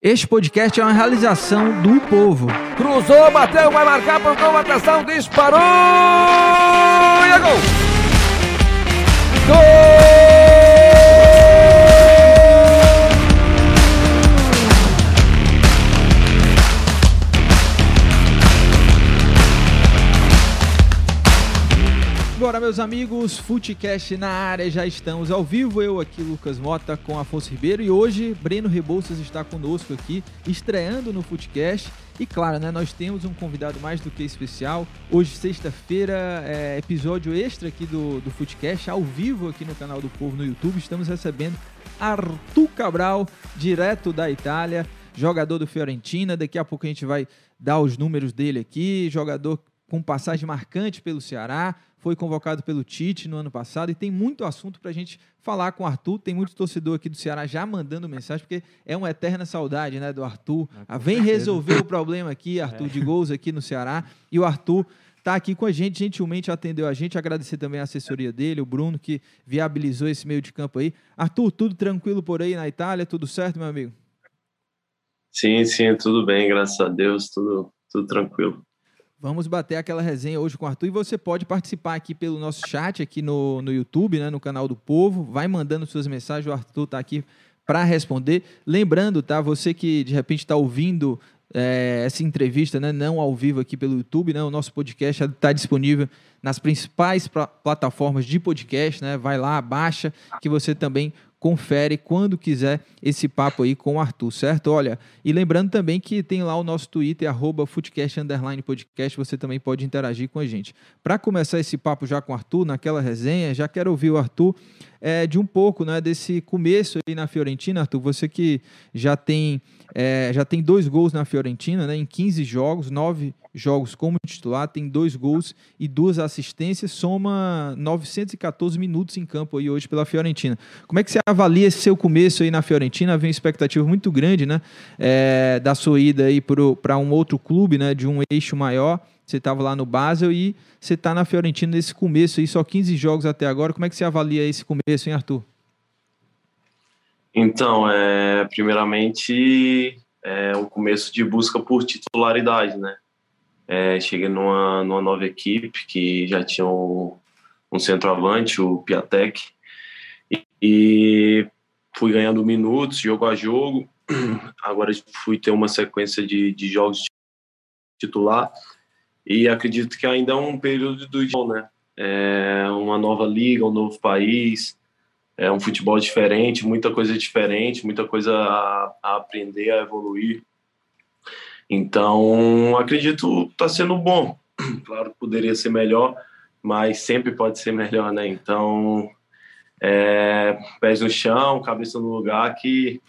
Este podcast é uma realização do povo. Cruzou, bateu, vai marcar por combatação, disparou e é gol! Gol! Bora, meus amigos, Futecast na área, já estamos ao vivo. Eu aqui, Lucas Mota, com Afonso Ribeiro. E hoje, Breno Rebouças está conosco aqui, estreando no Futecast. E claro, né, nós temos um convidado mais do que especial. Hoje, sexta-feira, é episódio extra aqui do, do Futecast, ao vivo aqui no canal do Povo no YouTube. Estamos recebendo Arthur Cabral, direto da Itália, jogador do Fiorentina. Daqui a pouco a gente vai dar os números dele aqui. Jogador com passagem marcante pelo Ceará, foi convocado pelo Tite no ano passado e tem muito assunto para a gente falar com o Arthur. Tem muito torcedor aqui do Ceará já mandando mensagem, porque é uma eterna saudade né, do Arthur. Ah, Vem resolver o problema aqui, Arthur, é. de gols aqui no Ceará. E o Arthur está aqui com a gente, gentilmente atendeu a gente. Agradecer também a assessoria dele, o Bruno, que viabilizou esse meio de campo aí. Arthur, tudo tranquilo por aí na Itália? Tudo certo, meu amigo? Sim, sim, tudo bem, graças a Deus, tudo, tudo tranquilo. Vamos bater aquela resenha hoje com o Arthur e você pode participar aqui pelo nosso chat aqui no, no YouTube, né, no canal do Povo. Vai mandando suas mensagens, o Arthur está aqui para responder. Lembrando, tá? Você que de repente está ouvindo é, essa entrevista, né, não ao vivo aqui pelo YouTube, né, o nosso podcast está disponível nas principais plataformas de podcast, né? Vai lá, baixa, que você também confere quando quiser esse papo aí com o Arthur, certo? Olha, e lembrando também que tem lá o nosso Twitter, arroba Podcast, você também pode interagir com a gente. Para começar esse papo já com o Arthur, naquela resenha, já quero ouvir o Arthur é, de um pouco né, desse começo aí na Fiorentina, Arthur. Você que já tem, é, já tem dois gols na Fiorentina, né, em 15 jogos, nove jogos como titular, tem dois gols e duas assistências, soma 914 minutos em campo aí hoje pela Fiorentina. Como é que você avalia esse seu começo aí na Fiorentina? Vem uma expectativa muito grande, né, é, da sua ida aí para um outro clube, né, de um eixo maior. Você estava lá no Basel e você está na Fiorentina nesse começo aí, só 15 jogos até agora. Como é que você avalia esse começo, hein, Arthur? Então, é, primeiramente, é um começo de busca por titularidade, né? É, cheguei numa, numa nova equipe que já tinha um, um centroavante, o Piatek, e, e fui ganhando minutos, jogo a jogo. Agora fui ter uma sequência de, de jogos titular e acredito que ainda é um período do né? É uma nova liga, um novo país, é um futebol diferente, muita coisa diferente, muita coisa a, a aprender, a evoluir. Então, acredito está sendo bom. Claro que poderia ser melhor, mas sempre pode ser melhor, né? Então, é, pés no chão, cabeça no lugar, que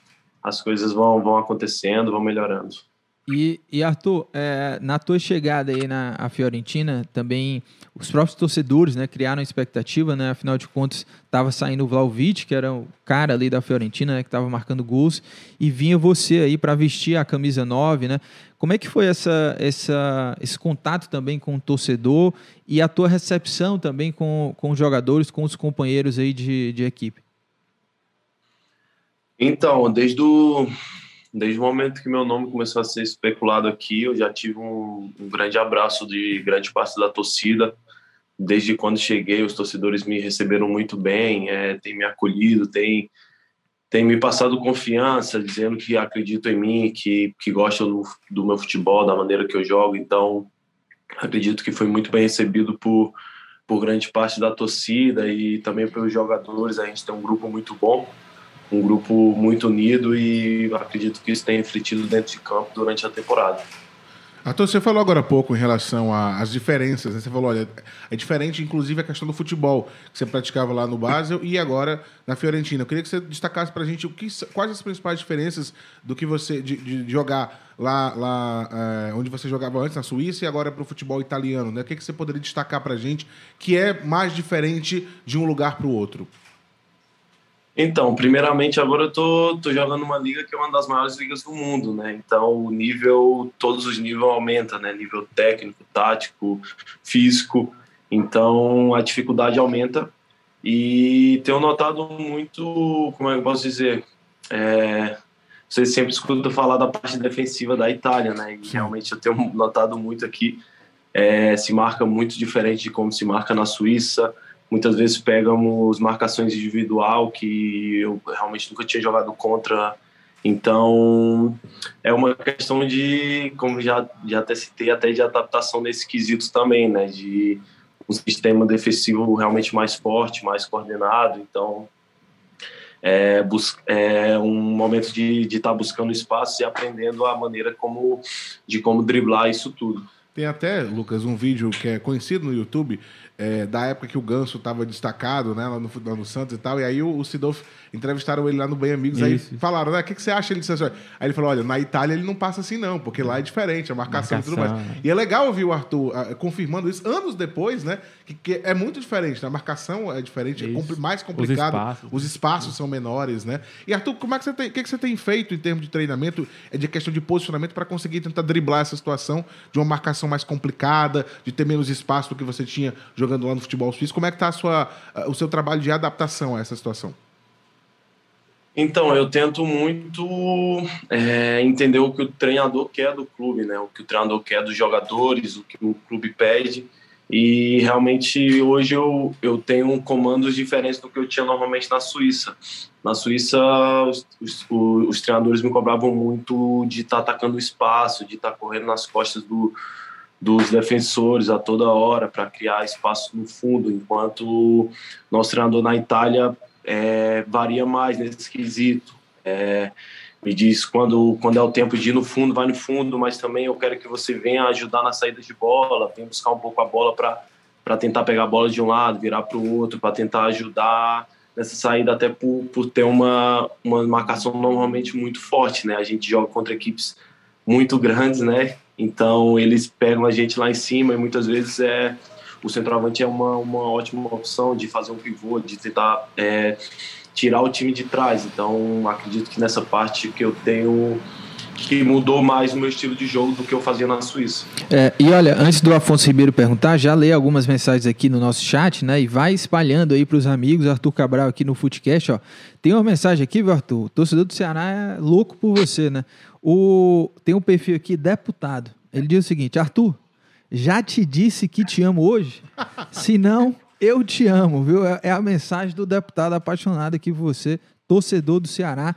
as coisas vão, vão acontecendo, vão melhorando. E, e Arthur, é, na tua chegada aí na Fiorentina, também os próprios torcedores né, criaram expectativa, né? Afinal de contas, estava saindo o Vlaovic, que era o cara ali da Fiorentina, né, que estava marcando gols, e vinha você aí para vestir a camisa 9, né? Como é que foi essa, essa, esse contato também com o torcedor e a tua recepção também com, com os jogadores, com os companheiros aí de, de equipe? Então, desde o Desde o momento que meu nome começou a ser especulado aqui, eu já tive um, um grande abraço de grande parte da torcida. Desde quando cheguei, os torcedores me receberam muito bem, é, têm me acolhido, têm, têm me passado confiança, dizendo que acreditam em mim, que, que gostam do, do meu futebol, da maneira que eu jogo. Então, acredito que foi muito bem recebido por, por grande parte da torcida e também pelos jogadores. A gente tem um grupo muito bom um grupo muito unido e acredito que isso tem refletido dentro de campo durante a temporada. Arthur, você falou agora há pouco em relação às diferenças. Né? Você falou, olha, é diferente, inclusive, a questão do futebol que você praticava lá no Basel e agora na Fiorentina. Eu queria que você destacasse para a gente o que, quais as principais diferenças do que você de, de jogar lá, lá é, onde você jogava antes, na Suíça, e agora para o futebol italiano. Né? O que, que você poderia destacar para a gente que é mais diferente de um lugar para o outro? Então, primeiramente, agora eu tô, tô jogando uma liga que é uma das maiores ligas do mundo, né? Então, o nível, todos os níveis aumenta, né? Nível técnico, tático, físico. Então, a dificuldade aumenta. E tenho notado muito, como é que eu posso dizer? É, você sempre escuta falar da parte defensiva da Itália, né? E realmente eu tenho notado muito aqui, é, se marca muito diferente de como se marca na Suíça. Muitas vezes pegamos marcações individual que eu realmente nunca tinha jogado contra. Então, é uma questão de, como já, já até citei, até de adaptação nesses quesitos também, né? De um sistema defensivo realmente mais forte, mais coordenado. Então, é, é um momento de estar tá buscando espaço e aprendendo a maneira como, de como driblar isso tudo. Tem até, Lucas, um vídeo que é conhecido no YouTube é, da época que o Ganso estava destacado, né, lá no, lá no Santos e tal, e aí o, o Sidolf entrevistaram ele lá no Bem Amigos, Isso. aí falaram, né, o que, que você acha? Ele disse assim, aí ele falou, olha, na Itália ele não passa assim não, porque lá é diferente, a marcação, marcação. e tudo mais. E é legal ouvir o Arthur uh, confirmando isso anos depois, né, que, que, é muito diferente, né? a marcação é diferente, é compl mais complicado, os espaços, os espaços são menores, né. E Arthur, como é que você tem, o que, que você tem feito em termos de treinamento, é de questão de posicionamento para conseguir tentar driblar essa situação de uma marcação mais complicada, de ter menos espaço do que você tinha jogando jogando lá no futebol suíço. Como é que está o seu trabalho de adaptação a essa situação? Então, eu tento muito é, entender o que o treinador quer do clube, né? O que o treinador quer dos jogadores, o que o clube pede. E realmente hoje eu, eu tenho comandos diferentes do que eu tinha normalmente na Suíça. Na Suíça, os, os, os treinadores me cobravam muito de estar tá atacando o espaço, de estar tá correndo nas costas do, dos defensores a toda hora para criar espaço no fundo, enquanto nosso treinador na Itália é, varia mais nesse quesito. É, me diz quando, quando é o tempo de ir no fundo, vai no fundo, mas também eu quero que você venha ajudar na saída de bola, venha buscar um pouco a bola para tentar pegar a bola de um lado, virar para o outro, para tentar ajudar nessa saída, até por, por ter uma, uma marcação normalmente muito forte. Né? A gente joga contra equipes muito grandes, né? Então eles pegam a gente lá em cima e muitas vezes é o centroavante é uma, uma ótima opção de fazer um pivô, de tentar é, tirar o time de trás. Então acredito que nessa parte que eu tenho que mudou mais o meu estilo de jogo do que eu fazia na Suíça. É, e olha, antes do Afonso Ribeiro perguntar, já lê algumas mensagens aqui no nosso chat, né? E vai espalhando aí para os amigos. Arthur Cabral aqui no Footcast, ó. Tem uma mensagem aqui, viu, Arthur? O torcedor do Ceará é louco por você, né? O, tem um perfil aqui, deputado. Ele diz o seguinte: Arthur, já te disse que te amo hoje? Se não, eu te amo, viu? É, é a mensagem do deputado apaixonado aqui por você, torcedor do Ceará.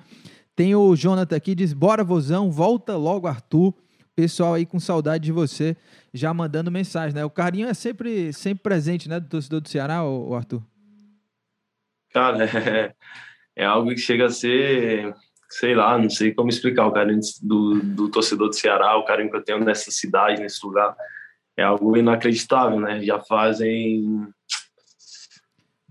Tem o Jonathan aqui, diz: Bora, vozão, volta logo, Arthur. Pessoal aí com saudade de você, já mandando mensagem, né? O carinho é sempre, sempre presente, né, do torcedor do Ceará, o Arthur? Cara, é, é algo que chega a ser sei lá, não sei como explicar o carinho do, do torcedor do Ceará, o carinho que eu tenho nessa cidade, nesse lugar. É algo inacreditável, né? Já fazem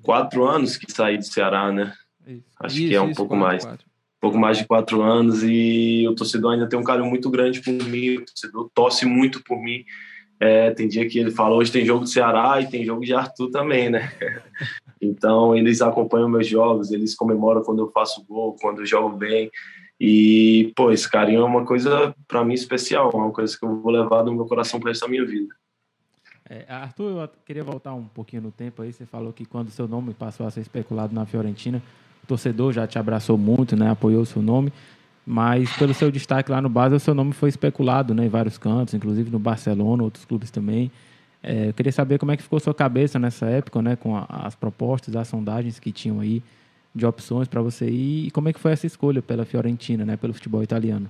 quatro anos que saí do Ceará, né? Isso. Acho isso, que é um isso, pouco quatro, mais. Quatro. Pouco mais de quatro anos e o torcedor ainda tem um carinho muito grande por mim, o torcedor torce muito por mim. É, tem dia que ele fala, hoje tem jogo do Ceará e tem jogo de Arthur também, né? Então, eles acompanham meus jogos, eles comemoram quando eu faço gol, quando eu jogo bem. E, pô, esse carinho é uma coisa, para mim, especial, é uma coisa que eu vou levar no meu coração para essa minha vida. É, Arthur, eu queria voltar um pouquinho no tempo aí. Você falou que quando seu nome passou a ser especulado na Fiorentina, torcedor já te abraçou muito, né? Apoiou o seu nome. Mas pelo seu destaque lá no Basel, o seu nome foi especulado né, em vários cantos, inclusive no Barcelona, outros clubes também. É, eu queria saber como é que ficou sua cabeça nessa época, né, com a, as propostas, as sondagens que tinham aí de opções para você ir e como é que foi essa escolha pela Fiorentina, né, pelo futebol italiano.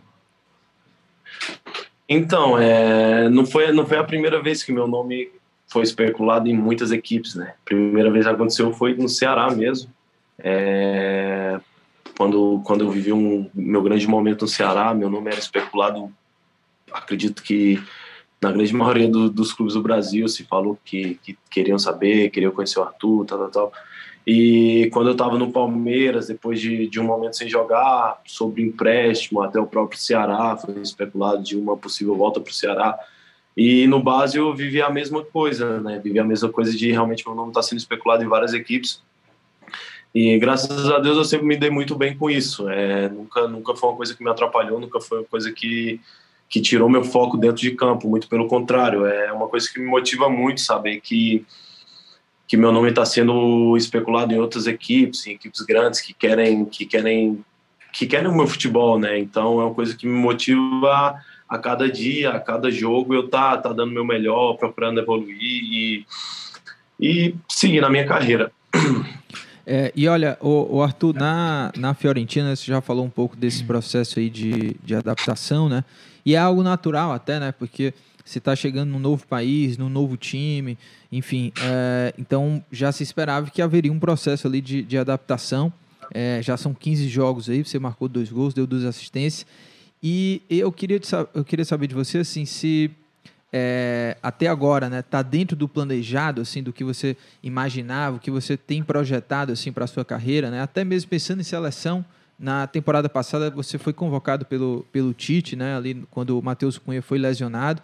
Então, é, não foi não foi a primeira vez que meu nome foi especulado em muitas equipes, né? Primeira vez que aconteceu foi no Ceará mesmo. É, quando quando eu vivi um meu grande momento no Ceará, meu nome era especulado. Acredito que na grande maioria do, dos clubes do Brasil se falou que, que, queriam saber, queriam conhecer o Arthur, tal, tal, tal. E quando eu estava no Palmeiras, depois de, de um momento sem jogar, sobre empréstimo, até o próprio Ceará, foi especulado de uma possível volta para o Ceará. E no base eu vivi a mesma coisa, né? Vivi a mesma coisa de realmente meu nome tá sendo especulado em várias equipes. E graças a Deus eu sempre me dei muito bem com isso. É, nunca, nunca foi uma coisa que me atrapalhou, nunca foi uma coisa que que tirou meu foco dentro de campo, muito pelo contrário, é uma coisa que me motiva muito saber que que meu nome está sendo especulado em outras equipes, em equipes grandes que querem que querem que querem o meu futebol, né? Então é uma coisa que me motiva a cada dia, a cada jogo eu tá tá dando meu melhor, procurando evoluir e, e seguir na minha carreira. É, e olha, o, o, Arthur, na, na Fiorentina, você já falou um pouco desse processo aí de, de adaptação, né? E é algo natural até, né? Porque você está chegando num novo país, num novo time, enfim. É, então já se esperava que haveria um processo ali de, de adaptação. É, já são 15 jogos aí, você marcou dois gols, deu duas assistências. E eu queria, eu queria saber de você assim, se é, até agora, né, tá dentro do planejado, assim, do que você imaginava, o que você tem projetado, assim, para a sua carreira, né? Até mesmo pensando em seleção, na temporada passada você foi convocado pelo, pelo Tite, né, ali quando o Matheus Cunha foi lesionado.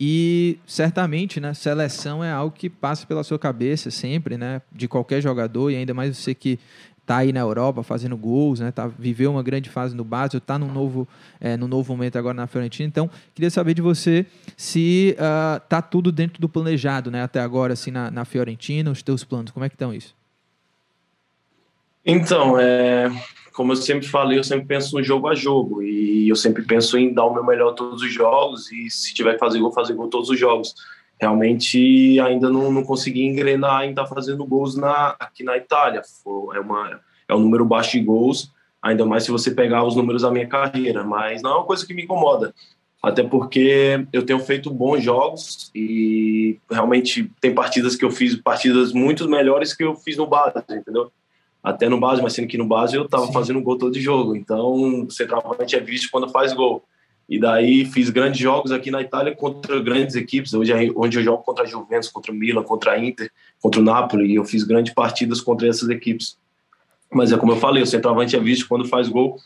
E certamente, né, seleção é algo que passa pela sua cabeça sempre, né, de qualquer jogador e ainda mais você que tá aí na Europa fazendo gols, né? Tá, viveu uma grande fase no Basel, tá num novo, é, novo momento agora na Fiorentina. Então, queria saber de você se uh, tá tudo dentro do planejado, né? Até agora, assim, na, na Fiorentina, os teus planos, como é que estão isso? Então, é, como eu sempre falei, eu sempre penso no jogo a jogo e eu sempre penso em dar o meu melhor todos os jogos e se tiver que fazer gol, fazer gol todos os jogos realmente ainda não, não consegui engrenar em estar tá fazendo gols na, aqui na Itália. É, uma, é um número baixo de gols, ainda mais se você pegar os números da minha carreira, mas não é uma coisa que me incomoda. Até porque eu tenho feito bons jogos e realmente tem partidas que eu fiz, partidas muito melhores que eu fiz no base, entendeu? Até no base, mas sendo que no base eu estava fazendo gol todo jogo. Então, o centroavante é visto quando faz gol. E daí fiz grandes jogos aqui na Itália contra grandes equipes, hoje onde eu jogo contra a Juventus, contra o Milan, contra a Inter, contra o Napoli, e eu fiz grandes partidas contra essas equipes. Mas é como eu falei, o centroavante é visto quando faz gol,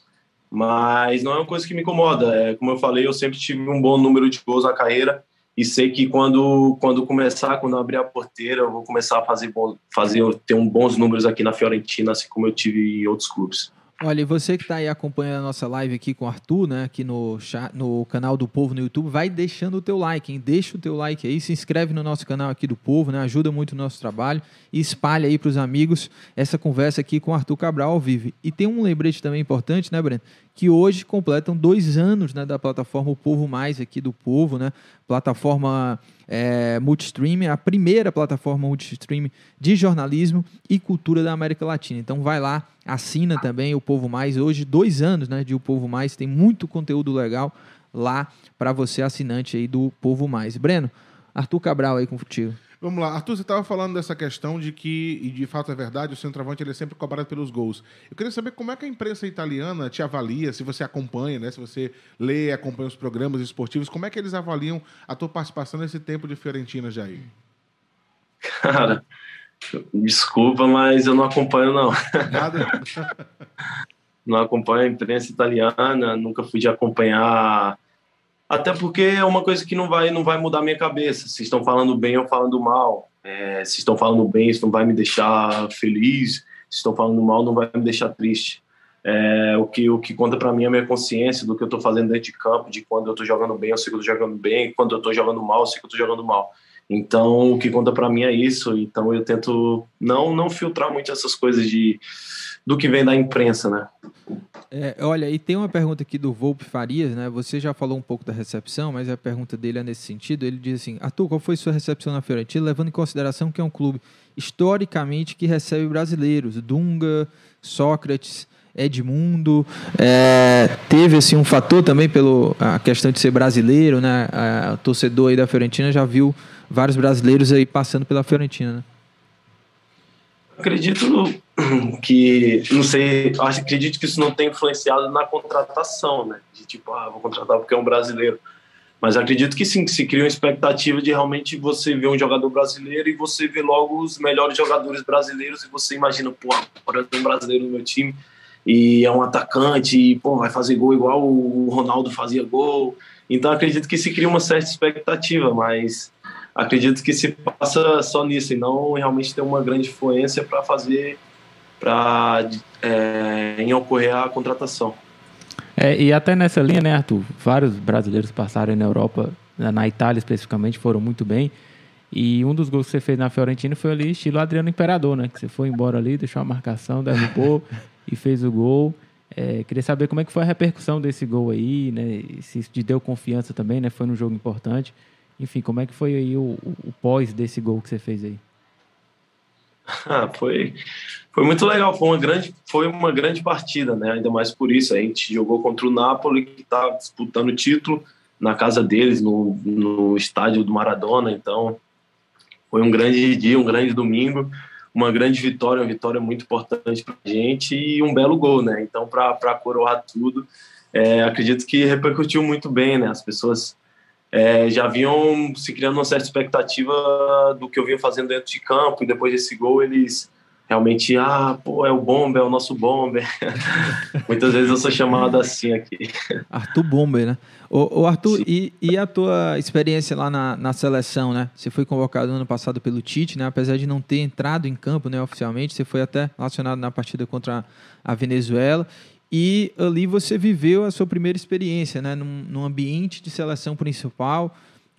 mas não é uma coisa que me incomoda. É como eu falei, eu sempre tive um bom número de gols na carreira e sei que quando quando começar, quando abrir a porteira, eu vou começar a fazer fazer ter um bons números aqui na Fiorentina, assim como eu tive em outros clubes. Olha, e você que está aí acompanhando a nossa live aqui com o Arthur, né, aqui no, no canal do Povo no YouTube, vai deixando o teu like, hein? Deixa o teu like aí, se inscreve no nosso canal aqui do Povo, né? Ajuda muito o nosso trabalho e espalha aí para os amigos essa conversa aqui com o Arthur Cabral ao vivo. E tem um lembrete também importante, né, Breno? Que hoje completam dois anos né, da plataforma O Povo Mais aqui do Povo, né? Plataforma é, multistream, a primeira plataforma multistream de jornalismo e cultura da América Latina. Então vai lá, assina também o Povo Mais. Hoje, dois anos né, de O Povo Mais, tem muito conteúdo legal lá para você, assinante aí do Povo Mais. Breno, Arthur Cabral aí contigo. Vamos lá, Arthur, você estava falando dessa questão de que, e de fato é verdade, o centroavante ele é sempre cobrado pelos gols. Eu queria saber como é que a imprensa italiana te avalia, se você acompanha, né, se você lê, acompanha os programas esportivos, como é que eles avaliam a tua participação nesse tempo de Fiorentina, Jair? Cara, desculpa, mas eu não acompanho, não. Nada? não acompanho a imprensa italiana, nunca fui de acompanhar até porque é uma coisa que não vai, não vai mudar minha cabeça. Se estão falando bem ou falando mal. É, se estão falando bem, isso não vai me deixar feliz. Se estão falando mal, não vai me deixar triste. É, o, que, o que conta para mim é a minha consciência do que eu estou fazendo dentro de campo, de quando eu estou jogando bem, eu sei que estou jogando bem, quando eu estou jogando mal, eu sei que estou jogando mal. Então, o que conta para mim é isso. Então, eu tento não não filtrar muito essas coisas de do que vem da imprensa, né? É, olha, e tem uma pergunta aqui do Volpe Farias, né? Você já falou um pouco da recepção, mas a pergunta dele é nesse sentido. Ele diz assim: Arthur, qual foi sua recepção na Fiorentina, levando em consideração que é um clube historicamente que recebe brasileiros, Dunga, Sócrates, Edmundo, é, teve assim um fator também pelo a questão de ser brasileiro, né? o torcedor aí da Fiorentina já viu vários brasileiros aí passando pela Fiorentina. Né? Acredito que, não sei, acredito que isso não tem influenciado na contratação, né? De tipo, ah, vou contratar porque é um brasileiro. Mas acredito que sim, que se cria uma expectativa de realmente você ver um jogador brasileiro e você ver logo os melhores jogadores brasileiros e você imagina, pô, agora tem um brasileiro no meu time e é um atacante e, pô, vai fazer gol igual o Ronaldo fazia gol. Então acredito que se cria uma certa expectativa, mas acredito que se passa só nisso e não realmente ter uma grande influência para fazer para é, em ocorrer a contratação. É, e até nessa linha, né, Arthur? Vários brasileiros passaram na Europa, na Itália especificamente, foram muito bem. E um dos gols que você fez na Fiorentina foi ali, estilo Adriano Imperador, né? Que você foi embora ali, deixou a marcação, derrubou e fez o gol. É, queria saber como é que foi a repercussão desse gol aí, né? Se isso te deu confiança também, né? Foi num jogo importante. Enfim, como é que foi aí o, o, o pós desse gol que você fez aí? Ah, foi, foi muito legal, foi uma grande, foi uma grande partida, né? Ainda mais por isso. A gente jogou contra o Napoli, que está disputando o título na casa deles, no, no estádio do Maradona. Então, foi um grande dia, um grande domingo, uma grande vitória, uma vitória muito importante para a gente e um belo gol, né? Então, para coroar tudo, é, acredito que repercutiu muito bem, né? As pessoas é, já vinham se criando uma certa expectativa do que eu vinha fazendo dentro de campo e depois desse gol eles realmente, ah, pô, é o Bomber, é o nosso Bomber. Muitas vezes eu sou chamado assim aqui. Arthur Bomber, né? Ô, ô Arthur, e, e, a tua experiência lá na, na seleção, né? Você foi convocado no ano passado pelo Tite, né? Apesar de não ter entrado em campo, né, oficialmente, você foi até relacionado na partida contra a Venezuela. E ali você viveu a sua primeira experiência, né? Num, num, ambiente de seleção principal,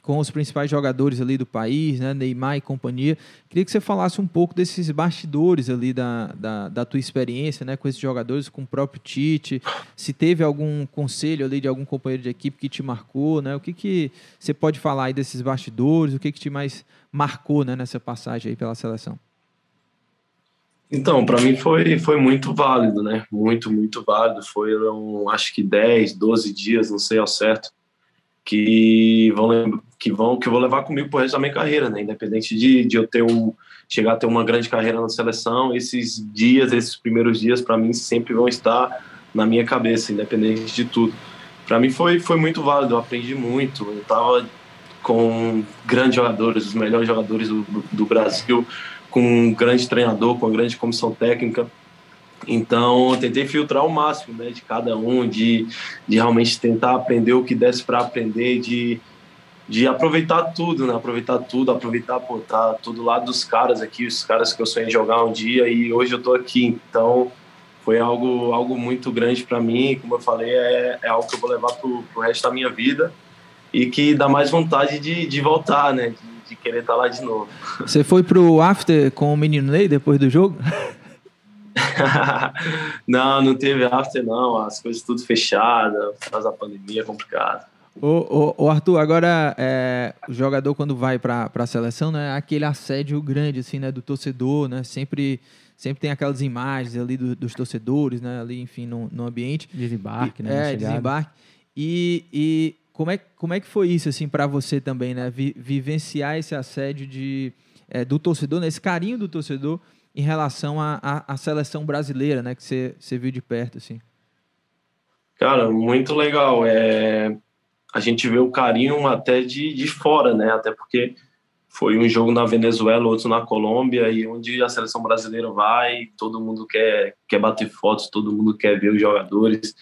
com os principais jogadores ali do país, né? Neymar e companhia. Queria que você falasse um pouco desses bastidores ali da, da, da tua experiência, né? Com esses jogadores, com o próprio Tite. Se teve algum conselho ali de algum companheiro de equipe que te marcou, né? O que, que você pode falar aí desses bastidores? O que, que te mais marcou né? nessa passagem aí pela seleção? Então, para mim foi, foi muito válido, né? Muito, muito válido. Foram, acho que 10, 12 dias, não sei ao certo, que vão, que vão que eu vou levar comigo pro resto da minha carreira, né? Independente de, de eu ter um chegar a ter uma grande carreira na seleção, esses dias, esses primeiros dias para mim sempre vão estar na minha cabeça, independente de tudo. Para mim foi foi muito válido, eu aprendi muito. Eu tava com grandes jogadores, os melhores jogadores do, do Brasil com um grande treinador, com uma grande comissão técnica. Então, tentei filtrar o máximo né, de cada um, de, de realmente tentar aprender o que desse para aprender, de, de aproveitar tudo, né? Aproveitar tudo, aproveitar, pô, tá todo lado dos caras aqui, os caras que eu sonhei jogar um dia e hoje eu tô aqui. Então, foi algo, algo muito grande para mim. Como eu falei, é, é algo que eu vou levar pro, pro resto da minha vida e que dá mais vontade de, de voltar, né? De, de querer estar tá lá de novo. Você foi pro after com o menino Ney depois do jogo? não, não teve after não, as coisas tudo fechadas, faz a pandemia é complicado. Ô, ô, ô, Arthur, agora é, o jogador quando vai para a seleção, né, aquele assédio grande assim, né, do torcedor, né, sempre sempre tem aquelas imagens ali do, dos torcedores, né, ali enfim no, no ambiente. Desembarque, né? É, desembarque. E, e como é, como é que foi isso assim para você também, né? Vi, vivenciar esse assédio de, é, do torcedor, né? esse carinho do torcedor em relação à seleção brasileira, né? Que você, você viu de perto, assim. Cara, muito legal. É, a gente vê o carinho até de, de fora, né? Até porque foi um jogo na Venezuela, outro na Colômbia, e onde a seleção brasileira vai, todo mundo quer, quer bater fotos, todo mundo quer ver os jogadores.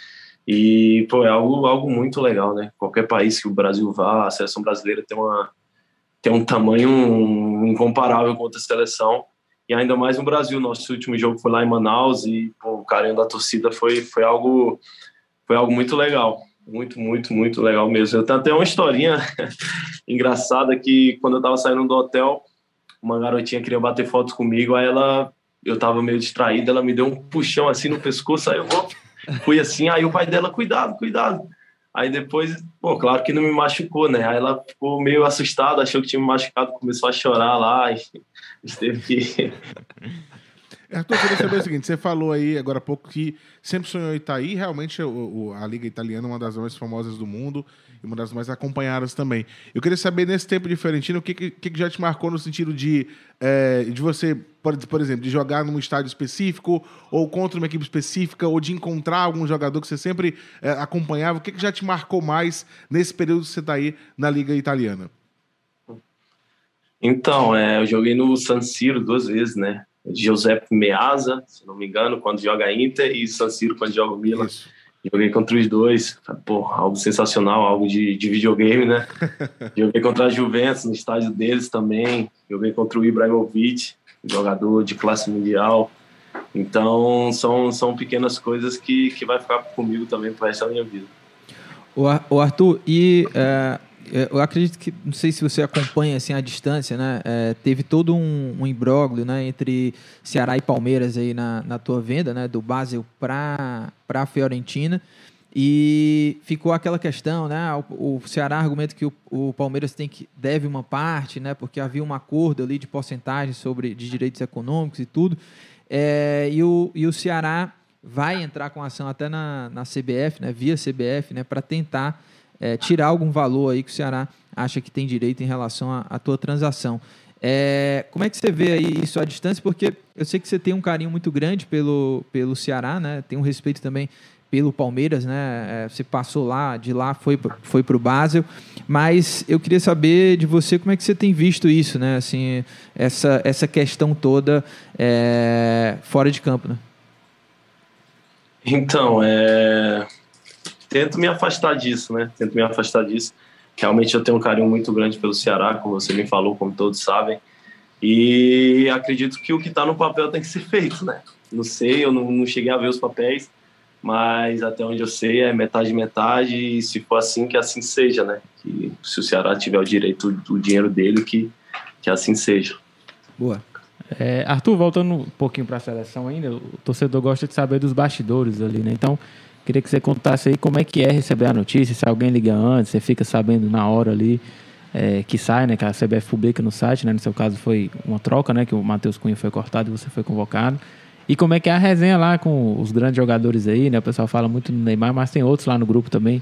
E, pô, é algo, algo muito legal, né? Qualquer país que o Brasil vá, a seleção brasileira tem, uma, tem um tamanho incomparável com outra seleção. E ainda mais no Brasil. Nosso último jogo foi lá em Manaus e pô, o carinho da torcida foi, foi, algo, foi algo muito legal. Muito, muito, muito legal mesmo. Eu tenho até uma historinha engraçada que quando eu tava saindo do hotel, uma garotinha queria bater fotos comigo, aí ela, eu tava meio distraída, ela me deu um puxão assim no pescoço, aí eu Fui assim, aí o pai dela, cuidado, cuidado. Aí depois, pô, claro que não me machucou, né? Aí ela ficou meio assustada, achou que tinha me machucado, começou a chorar lá e teve que. Arthur, eu queria saber o seguinte: você falou aí agora há pouco que sempre sonhou em realmente o, o, a Liga Italiana é uma das mais famosas do mundo e uma das mais acompanhadas também. Eu queria saber, nesse tempo de Fiorentino, o que, que, que já te marcou no sentido de, é, de você, por, por, exemplo, de jogar num estádio específico, ou contra uma equipe específica, ou de encontrar algum jogador que você sempre é, acompanhava. O que, que já te marcou mais nesse período que você está aí na Liga Italiana? Então, é, eu joguei no San Siro duas vezes, né? Giuseppe Meazza, se não me engano, quando joga Inter, e San Siro quando joga o Milan. Isso. Joguei contra os dois, pô, algo sensacional, algo de, de videogame, né? Joguei contra a Juventus no estádio deles também. Joguei contra o Ibrahimovic, jogador de classe mundial. Então, são, são pequenas coisas que, que vai ficar comigo também pro resto da minha vida. O Arthur, e é, eu acredito que, não sei se você acompanha assim a distância, né? É, teve todo um, um imbróglio, né, entre Ceará e Palmeiras aí na, na tua venda, né, do Basel para para Fiorentina. E ficou aquela questão, né? O, o Ceará argumenta que o, o, Palmeiras tem que deve uma parte, né? Porque havia um acordo ali de porcentagem sobre de direitos econômicos e tudo. É, e, o, e o Ceará vai entrar com ação até na, na CBF, né? Via CBF, né? Para tentar é, tirar algum valor aí que o Ceará acha que tem direito em relação à tua transação. É, como é que você vê aí isso à distância? Porque eu sei que você tem um carinho muito grande pelo, pelo Ceará, né? Tem um respeito também pelo Palmeiras, né? É, você passou lá, de lá foi foi para o Basel, mas eu queria saber de você como é que você tem visto isso, né? Assim, essa essa questão toda é, fora de campo, né? Então, é... tento me afastar disso, né? Tento me afastar disso. Realmente eu tenho um carinho muito grande pelo Ceará, como você me falou, como todos sabem. E acredito que o que está no papel tem que ser feito, né? Não sei, eu não, não cheguei a ver os papéis, mas até onde eu sei é metade metade e se for assim que assim seja, né? Que se o Ceará tiver o direito do dinheiro dele que que assim seja. Boa. É, Arthur, voltando um pouquinho para a seleção ainda, o torcedor gosta de saber dos bastidores ali, né? Então, queria que você contasse aí como é que é receber a notícia, se alguém liga antes, você fica sabendo na hora ali é, que sai, né? Que a CBF publica no site, né? No seu caso foi uma troca, né? Que o Matheus Cunha foi cortado e você foi convocado. E como é que é a resenha lá com os grandes jogadores aí, né? O pessoal fala muito do Neymar, mas tem outros lá no grupo também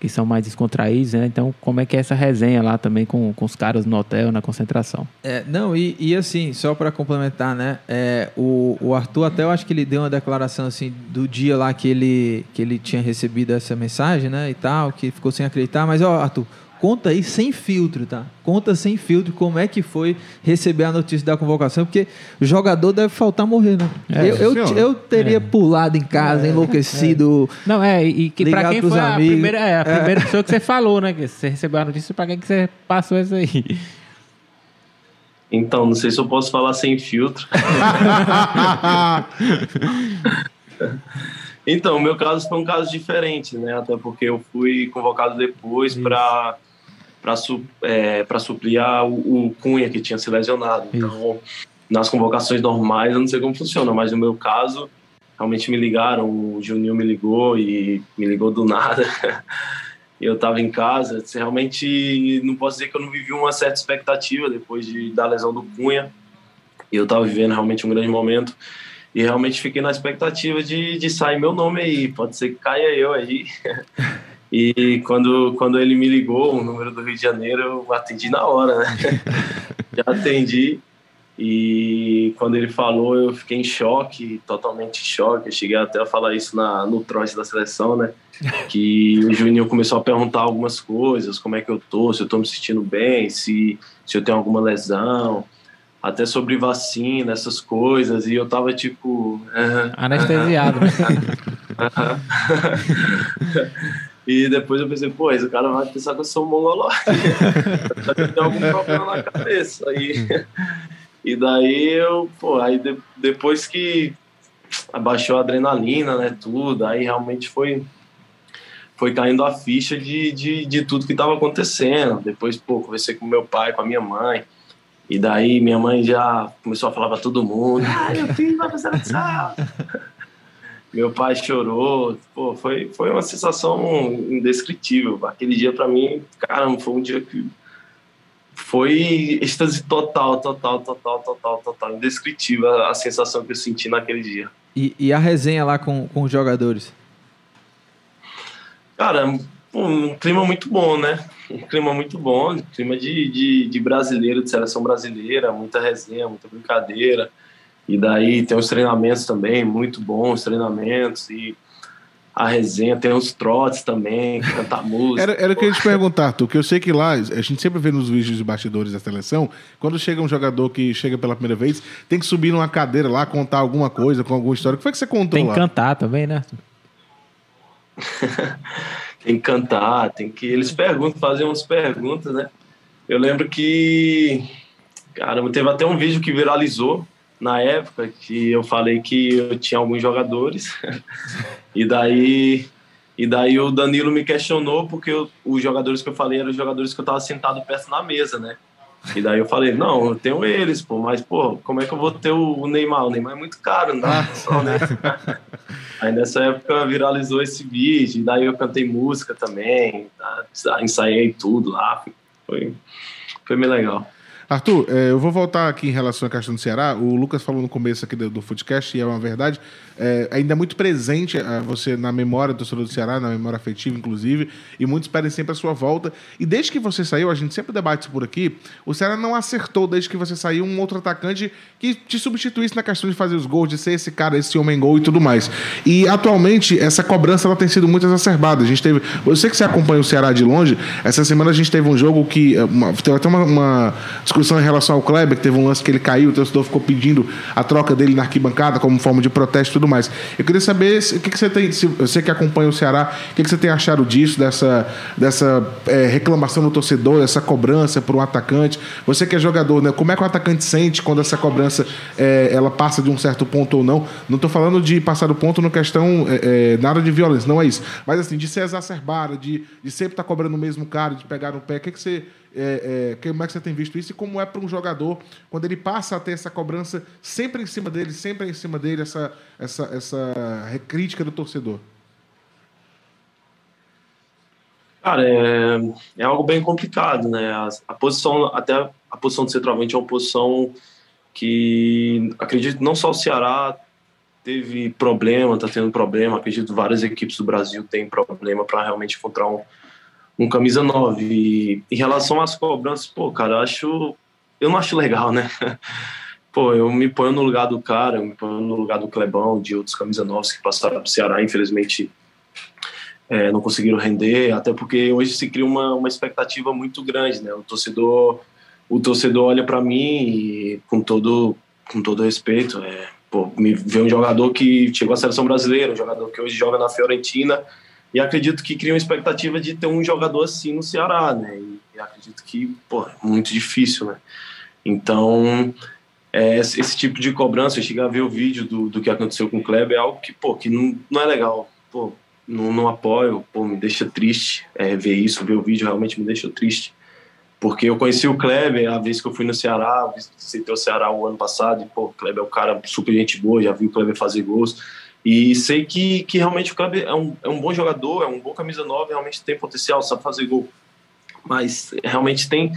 que são mais descontraídos, né? Então, como é que é essa resenha lá também com, com os caras no hotel, na concentração? É, não, e, e assim, só para complementar, né? É, o, o Arthur até eu acho que ele deu uma declaração assim do dia lá que ele, que ele tinha recebido essa mensagem, né? E tal, que ficou sem acreditar. Mas, ó, Arthur, Conta aí sem filtro, tá? Conta sem filtro como é que foi receber a notícia da convocação, porque o jogador deve faltar morrer, né? É, eu, eu, eu, teria é. pulado em casa, é. enlouquecido. É. Não, é, e que pra quem foi a primeira, é, a primeira pessoa que você falou, né? Que você recebeu a notícia, pra quem que você passou isso aí? Então, não sei se eu posso falar sem filtro. Então, o meu caso foi um caso diferente, né? Até porque eu fui convocado depois para para su, é, o, o, Cunha que tinha se lesionado. Isso. Então, nas convocações normais, eu não sei como funciona, mas no meu caso, realmente me ligaram, o Juninho me ligou e me ligou do nada. eu estava em casa, realmente não posso dizer que eu não vivi uma certa expectativa depois de, da lesão do Cunha. Eu estava vivendo realmente um grande momento. E realmente fiquei na expectativa de, de sair meu nome aí. Pode ser que caia eu aí. E quando, quando ele me ligou, o número do Rio de Janeiro, eu atendi na hora, né? Já atendi. E quando ele falou, eu fiquei em choque, totalmente em choque. Eu cheguei até a falar isso na, no trote da seleção, né? Que o Juninho começou a perguntar algumas coisas, como é que eu tô, se eu tô me sentindo bem, se, se eu tenho alguma lesão até sobre vacina, essas coisas, e eu tava tipo. Uh, Anestesiado. Uh, uh, e depois eu pensei, pô, esse cara vai pensar que eu sou um mongolóide. tem algum problema na cabeça. E, e daí eu, pô, aí de, depois que abaixou a adrenalina, né, tudo, aí realmente foi foi caindo a ficha de, de, de tudo que estava acontecendo. Depois, pô, conversei com meu pai, com a minha mãe. E daí minha mãe já começou a falar para todo mundo: ah, meu filho vai seleção. Meu pai chorou. Pô, foi, foi uma sensação indescritível. Aquele dia para mim, caramba, foi um dia que foi êxtase total, total, total, total, total. Indescritível a, a sensação que eu senti naquele dia. E, e a resenha lá com, com os jogadores? Cara, um clima muito bom, né? um clima muito bom, clima de, de, de, brasileiro, de seleção brasileira, muita resenha, muita brincadeira. E daí tem os treinamentos também, muito bons treinamentos. E a resenha, tem os trotes também, cantar música. Era, era o que eu ia te perguntar, tu, que eu sei que lá, a gente sempre vê nos vídeos de bastidores da seleção, quando chega um jogador que chega pela primeira vez, tem que subir numa cadeira lá, contar alguma coisa, com alguma história. O que foi que você contou tem lá? Tem que cantar também, né? tem que cantar, tem que. Eles perguntam, fazem umas perguntas, né? Eu lembro que. Caramba, teve até um vídeo que viralizou na época que eu falei que eu tinha alguns jogadores. e daí E daí o Danilo me questionou porque eu, os jogadores que eu falei eram os jogadores que eu estava sentado perto na mesa, né? E daí eu falei, não, eu tenho eles, pô, mas, pô, como é que eu vou ter o Neymar? O Neymar é muito caro, ah. só, né? Aí nessa época viralizou esse vídeo, e daí eu cantei música também, tá? ensaiei tudo lá, foi, foi bem legal. Arthur, é, eu vou voltar aqui em relação à questão do Ceará. O Lucas falou no começo aqui do, do Footcast, e é uma verdade é, ainda é muito presente é, você na memória do torcedor do Ceará, na memória afetiva, inclusive, e muitos pedem sempre a sua volta. E desde que você saiu, a gente sempre debate isso por aqui, o Ceará não acertou desde que você saiu um outro atacante que te substituísse na questão de fazer os gols, de ser esse cara, esse homem gol e tudo mais. E atualmente essa cobrança ela tem sido muito exacerbada. A gente teve, você que se acompanha o Ceará de longe, essa semana a gente teve um jogo que é, uma, teve até uma, uma, em relação ao Kleber, que teve um lance que ele caiu, o torcedor ficou pedindo a troca dele na arquibancada como forma de protesto e tudo mais. Eu queria saber o que, que você tem, se você que acompanha o Ceará, o que, que você tem achado disso, dessa, dessa é, reclamação do torcedor, dessa cobrança por um atacante. Você que é jogador, né? Como é que o atacante sente quando essa cobrança é, ela passa de um certo ponto ou não? Não estou falando de passar do ponto no questão é, é, nada de violência, não é isso. Mas assim, de ser exacerbada, de, de sempre estar tá cobrando o mesmo cara, de pegar no pé. O que, que você é, é, como é que você tem visto isso e como é para um jogador quando ele passa a ter essa cobrança sempre em cima dele, sempre em cima dele, essa, essa, essa crítica do torcedor? Cara, é, é algo bem complicado, né? A, a, posição, até a posição de centroavante é uma posição que acredito não só o Ceará teve problema, está tendo problema, acredito várias equipes do Brasil têm problema para realmente encontrar um, um camisa 9. E em relação às cobranças, pô, cara, eu acho. Eu não acho legal, né? Pô, eu me ponho no lugar do cara, eu me ponho no lugar do Clebão, de outros camisa 9 que passaram para o Ceará, infelizmente é, não conseguiram render, até porque hoje se cria uma, uma expectativa muito grande, né? O torcedor, o torcedor olha para mim e, com todo, com todo respeito, é, pô, me vê um jogador que chegou à seleção brasileira, um jogador que hoje joga na Fiorentina, e acredito que cria uma expectativa de ter um jogador assim no Ceará, né? E, acredito que, pô, é muito difícil, né? Então, é, esse tipo de cobrança, eu cheguei a ver o vídeo do, do que aconteceu com o Kleber, é algo que, pô, que não, não é legal. Pô, não, não apoio, pô, me deixa triste é, ver isso, ver o vídeo realmente me deixou triste. Porque eu conheci o Kleber a vez que eu fui no Ceará, visitei o Ceará o ano passado, e, pô, o Kleber é um cara super gente boa, já vi o Kleber fazer gols. E sei que, que realmente o Kleber é um, é um bom jogador, é um bom camisa nova, realmente tem potencial, sabe fazer gol. Mas realmente tem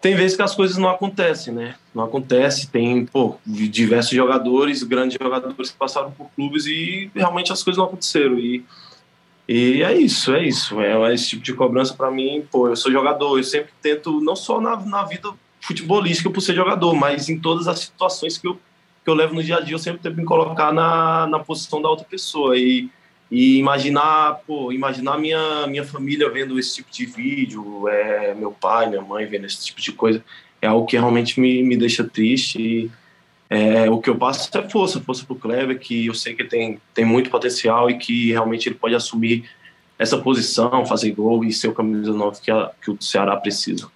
tem vezes que as coisas não acontecem, né? Não acontece, tem pô, diversos jogadores, grandes jogadores que passaram por clubes e realmente as coisas não aconteceram. E, e é isso, é isso. É, é esse tipo de cobrança para mim, pô, eu sou jogador, eu sempre tento, não só na, na vida futebolística por ser jogador, mas em todas as situações que eu que eu levo no dia a dia, eu sempre tento me colocar na, na posição da outra pessoa e, e imaginar, pô, imaginar minha, minha família vendo esse tipo de vídeo, é, meu pai, minha mãe vendo esse tipo de coisa, é algo que realmente me, me deixa triste e é, o que eu passo é força, força pro Kleber, que eu sei que tem, tem muito potencial e que realmente ele pode assumir essa posição, fazer gol e ser o camisa 9 que, a, que o Ceará precisa.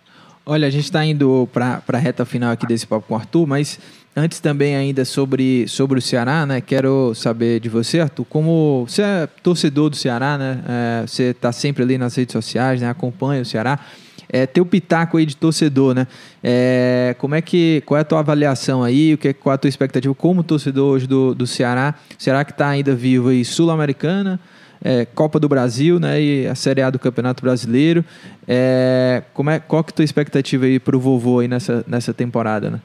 Olha, a gente está indo para a reta final aqui desse papo com o Arthur, mas Antes também ainda sobre, sobre o Ceará, né? Quero saber de você, Arthur, como você é torcedor do Ceará, né? É, você está sempre ali nas redes sociais, né? Acompanha o Ceará. É, teu pitaco aí de torcedor, né? É, como é que, qual é a tua avaliação aí? O que, qual é a tua expectativa como torcedor hoje do, do Ceará? Será que está ainda vivo aí Sul-Americana, é, Copa do Brasil, né? E a Série A do Campeonato Brasileiro. É, como é, qual que é a tua expectativa aí para o vovô aí nessa, nessa temporada, né?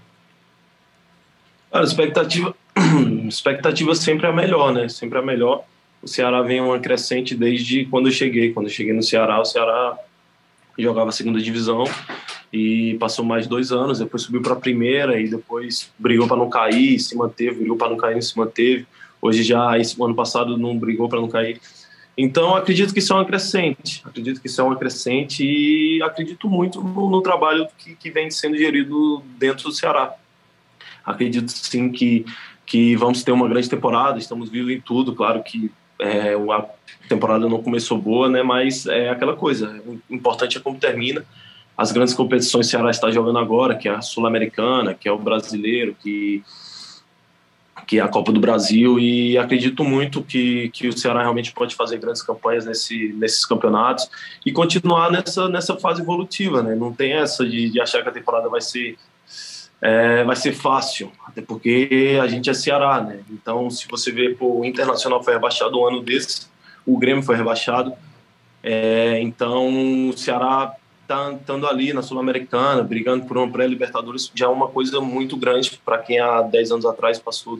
Cara, expectativa, expectativa sempre é a melhor, né? Sempre é a melhor. O Ceará vem uma crescente desde quando eu cheguei. Quando eu cheguei no Ceará, o Ceará jogava a segunda divisão e passou mais dois anos. Depois subiu para a primeira e depois brigou para não cair, se manteve, brigou para não cair, se manteve. Hoje já, esse ano passado, não brigou para não cair. Então, acredito que isso é uma crescente. Acredito que isso é uma crescente e acredito muito no, no trabalho que, que vem sendo gerido dentro do Ceará. Acredito sim que, que vamos ter uma grande temporada, estamos vivos em tudo, claro que é, a temporada não começou boa, né? Mas é aquela coisa, o importante é como termina. As grandes competições que o Ceará está jogando agora, que é a Sul-Americana, que é o Brasileiro, que que é a Copa do Brasil, e acredito muito que, que o Ceará realmente pode fazer grandes campanhas nesse, nesses campeonatos e continuar nessa, nessa fase evolutiva, né? Não tem essa de, de achar que a temporada vai ser é, vai ser fácil, até porque a gente é Ceará, né? Então, se você vê, pô, o Internacional foi rebaixado um ano desse, o Grêmio foi rebaixado, é, então o Ceará tá estando ali na Sul-Americana, brigando por uma pré-Libertadores, já é uma coisa muito grande para quem há 10 anos atrás passou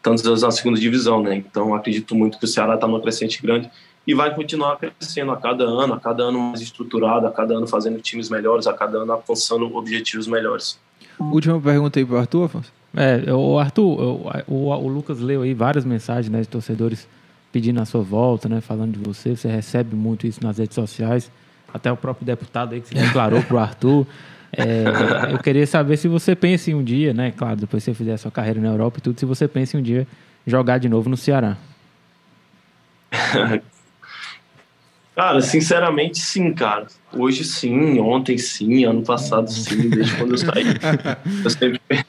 tantos anos na segunda divisão, né? Então, acredito muito que o Ceará está numa crescente grande e vai continuar crescendo a cada ano, a cada ano mais estruturado, a cada ano fazendo times melhores, a cada ano alcançando objetivos melhores. Última pergunta aí para o Arthur, Afonso. É, o Arthur, o, o, o, Lucas leu aí várias mensagens né, de torcedores pedindo a sua volta, né, falando de você. Você recebe muito isso nas redes sociais. Até o próprio deputado aí que se declarou para o Arthur. É, eu queria saber se você pensa em um dia, né? Claro, depois que você fizer a sua carreira na Europa e tudo, se você pensa em um dia jogar de novo no Ceará. Cara, sinceramente, sim, cara. Hoje sim, ontem sim, ano passado sim, desde quando eu saí. Eu sempre,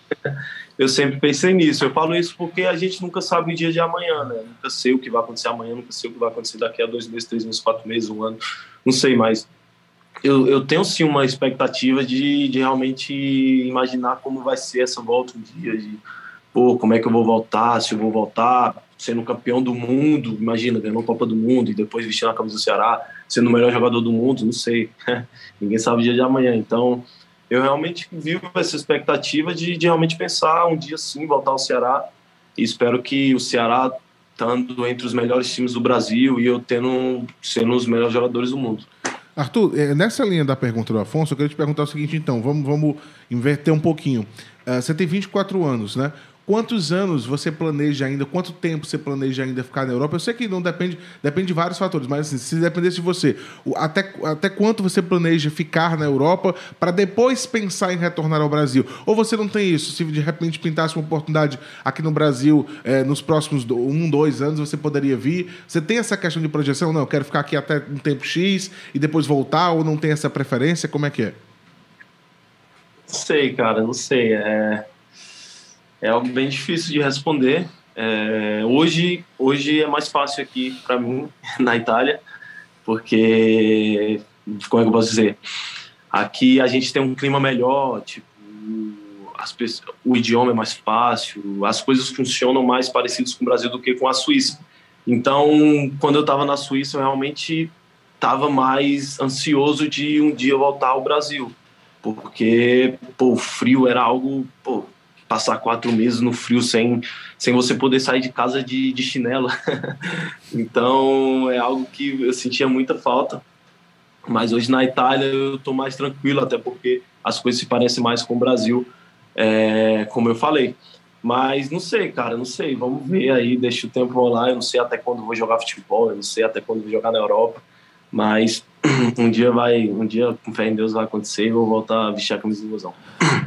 eu sempre pensei nisso. Eu falo isso porque a gente nunca sabe o dia de amanhã, né? Nunca sei o que vai acontecer amanhã, nunca sei o que vai acontecer daqui a dois meses, três meses, quatro meses, um ano, não sei mais. Eu, eu tenho sim uma expectativa de, de realmente imaginar como vai ser essa volta um dia, de pô, como é que eu vou voltar, se eu vou voltar, sendo campeão do mundo, imagina, ganhando a Copa do Mundo e depois vestindo a camisa do Ceará, sendo o melhor jogador do mundo, não sei. Ninguém sabe o dia de amanhã. Então, eu realmente vivo essa expectativa de, de realmente pensar um dia sim voltar ao Ceará e espero que o Ceará estando entre os melhores times do Brasil e eu tendo sendo os melhores jogadores do mundo. Arthur, é, nessa linha da pergunta do Afonso, eu queria te perguntar o seguinte, então, vamos, vamos inverter um pouquinho. Uh, você tem 24 anos, né? Quantos anos você planeja ainda? Quanto tempo você planeja ainda ficar na Europa? Eu sei que não depende, depende de vários fatores, mas assim, se dependesse de você, até, até quanto você planeja ficar na Europa para depois pensar em retornar ao Brasil? Ou você não tem isso? Se de repente pintasse uma oportunidade aqui no Brasil é, nos próximos um, dois anos, você poderia vir? Você tem essa questão de projeção? Não, eu quero ficar aqui até um tempo X e depois voltar? Ou não tem essa preferência? Como é que é? Sei, cara, não sei. É é algo bem difícil de responder. É, hoje, hoje é mais fácil aqui para mim, na Itália, porque, como é que eu posso dizer? Aqui a gente tem um clima melhor, tipo, as, o idioma é mais fácil, as coisas funcionam mais parecidas com o Brasil do que com a Suíça. Então, quando eu estava na Suíça, eu realmente estava mais ansioso de um dia voltar ao Brasil, porque pô, o frio era algo pô, passar quatro meses no frio sem, sem você poder sair de casa de, de então é algo que eu sentia muita falta. Mas hoje na Itália eu estou mais tranquilo, até porque as coisas se parecem mais com o Brasil, é, como eu falei. Mas não sei, cara, não sei. Vamos ver aí, deixa o tempo rolar. Eu não sei até quando vou jogar futebol, eu não sei até quando vou jogar na Europa. Mas um dia vai, um dia, com fé em Deus, vai acontecer e vou voltar a vestir a camisa do Ilusão.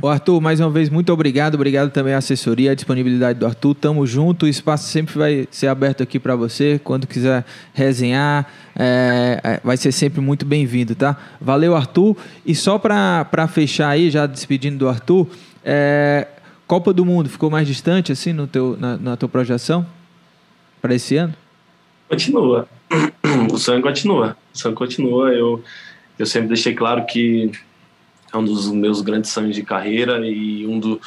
O Arthur, mais uma vez, muito obrigado. Obrigado também à assessoria, à disponibilidade do Arthur. Tamo junto. O espaço sempre vai ser aberto aqui para você. Quando quiser resenhar, é, é, vai ser sempre muito bem-vindo, tá? Valeu, Arthur. E só para fechar aí, já despedindo do Arthur, é, Copa do Mundo ficou mais distante, assim, no teu, na, na tua projeção para esse ano? Continua. o sonho continua. O sonho continua. Eu, eu sempre deixei claro que é um dos meus grandes sonhos de carreira e um do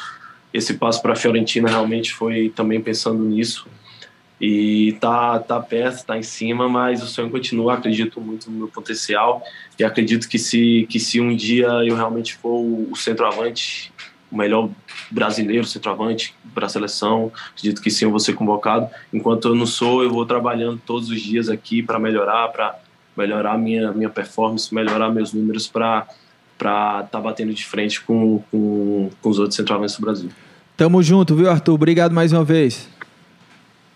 esse passo para a Fiorentina realmente foi também pensando nisso e tá tá perto, tá em cima, mas o sonho continua. Acredito muito no meu potencial e acredito que se que se um dia eu realmente for o centroavante, o melhor brasileiro centroavante para a seleção, acredito que sim, eu vou ser convocado. Enquanto eu não sou, eu vou trabalhando todos os dias aqui para melhorar, para melhorar minha minha performance, melhorar meus números para para estar tá batendo de frente com, com, com os outros centroavantes do Brasil. Tamo junto, viu, Arthur? Obrigado mais uma vez.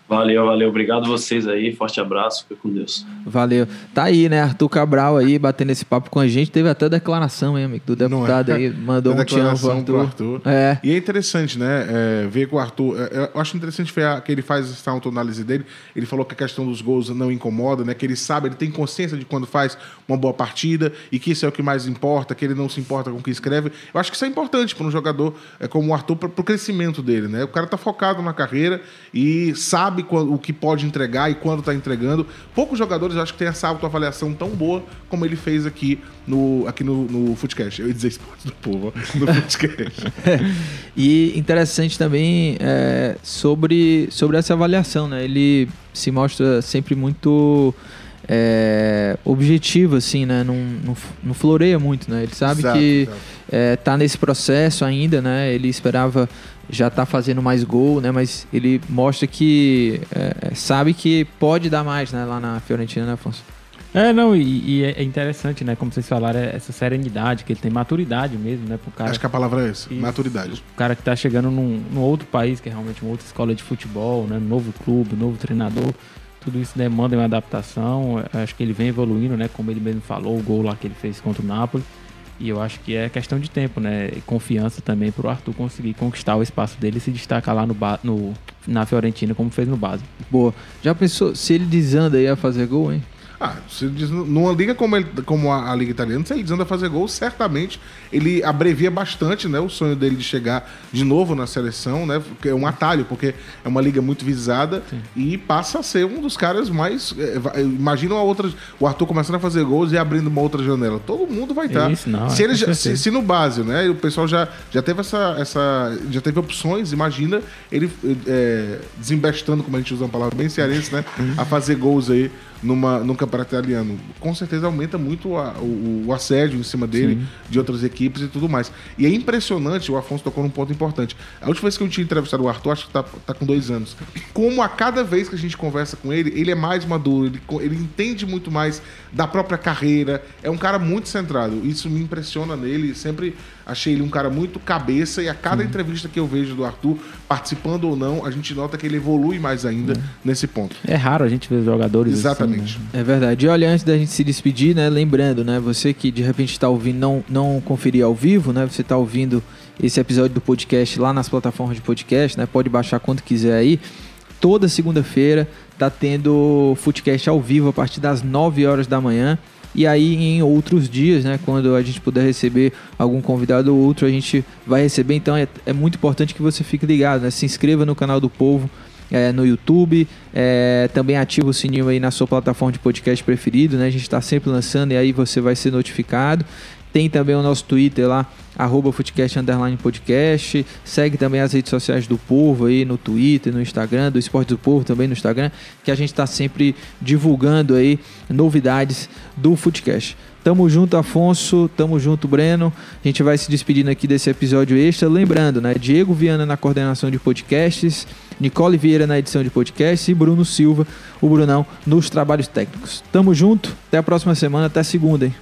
Valeu, valeu. Obrigado vocês aí. Forte abraço. Fica com Deus. Valeu. Tá aí, né? Arthur Cabral aí, batendo esse papo com a gente. Teve até declaração, hein, amigo? Do é? deputado aí. Mandou um declaração pro Arthur. Arthur. É. E é interessante, né? é, ver que o Arthur. é, eu acho interessante ver a- que ele faz essa autoanálise dele. Ele falou que a questão dos gols não incomoda, né? Que ele sabe, ele tem consciência de quando faz uma boa partida e que isso é o que mais importa, que ele não se importa com o que escreve. Eu acho que isso é importante para um jogador é, como o Arthur, para o crescimento dele, né? O cara tá focado na carreira e sabe quando- o que pode entregar e quando tá entregando. Poucos jogadores eu acho que têm essa autoavaliação tão boa como ele fez aqui no, aqui no, no Footcast. Eu ia dizer esportes do povo, no Footcast. E interessante também é, sobre, sobre essa avaliação, né? Ele se mostra sempre muito é, objetivo, assim, né? Não, não, não floreia muito, né? Ele sabe Exato, que exato. é, tá nesse processo ainda, né? Ele esperava já tá fazendo mais gol, né? Mas ele mostra que é, sabe que pode dar mais, né? Lá na Fiorentina, né, Afonso? É, não, e, e é interessante, né? Como vocês falaram, é essa serenidade, que ele tem maturidade mesmo, né? Pro cara, Acho que a palavra é essa, Isso. maturidade. o cara que tá chegando num, num outro país, que é realmente uma outra escola de futebol, né? Novo clube, novo treinador. Tudo isso demanda uma adaptação. Acho que ele vem evoluindo, né? Como ele mesmo falou, o gol lá que ele fez contra o Napoli. E eu acho que é questão de tempo, né? Confiança também pro Arthur conseguir conquistar o espaço dele e se destacar lá no, no na Fiorentina, como fez no base. Boa. Já pensou se ele desanda aí a fazer gol, hein? Ah, se diz, numa liga como, ele- como a, a Liga Italiana, se ele desanda a fazer gol, certamente ele abrevia bastante né, o sonho dele de chegar de novo na seleção, né? É um atalho, porque é uma liga muito visada e passa a ser um dos caras mais. é, va- Imagina a outra, o Arthur começando a fazer gols e abrindo uma outra janela. Todo mundo vai estar. Isso, não, se, é, ele com já- se, se no base, né? O pessoal já, já teve essa, essa. Já teve opções, imagina ele é, desembestando, como a gente usa uma palavra bem cearense, né? A fazer gols aí numa, num campeonato italiano. Com certeza aumenta muito a- o, o assédio em cima dele, de outras equipes e tudo mais. E é impressionante, o Afonso tocou num ponto importante. A última vez que eu tinha entrevistado o Arthur, acho que tá, tá com dois anos. Como a cada vez que a gente conversa com ele, ele é mais maduro, ele, ele entende muito mais da própria carreira. É um cara muito centrado. Isso me impressiona nele. Sempre achei ele um cara muito cabeça. E a cada entrevista que eu vejo do Arthur, participando ou não, a gente nota que ele evolui mais ainda nesse ponto. É raro a gente ver jogadores assim, Exatamente. né? É verdade. E olha, antes da gente se despedir, né, lembrando, né, você que de repente está ouvindo, não, não conferir ao vivo, né, você está ouvindo esse episódio do podcast lá nas plataformas de podcast, né, pode baixar quando quiser aí. Toda segunda-feira tá tendo Footcast ao vivo a partir das 9 horas da manhã. E aí, em outros dias, né, quando a gente puder receber algum convidado ou outro, a gente vai receber. Então, é, é muito importante que você fique ligado, né? Se inscreva no canal do Povo é, no YouTube. é, também ativa o sininho aí na sua plataforma de podcast preferido, né? A gente está sempre lançando e aí você vai ser notificado. Tem também o nosso Twitter lá, arroba Underline Podcast. Segue também as redes sociais do Povo aí no Twitter, no Instagram, do Esporte do Povo também no Instagram, que a gente está sempre divulgando aí novidades do Footcast. Tamo junto, Afonso. Tamo junto, Breno. A gente vai se despedindo aqui desse episódio extra. Lembrando, né? Diego Viana na coordenação de podcasts, Nicole Vieira na edição de podcasts e Bruno Silva, o Brunão, nos trabalhos técnicos. Tamo junto. Até a próxima semana. Até segunda, hein?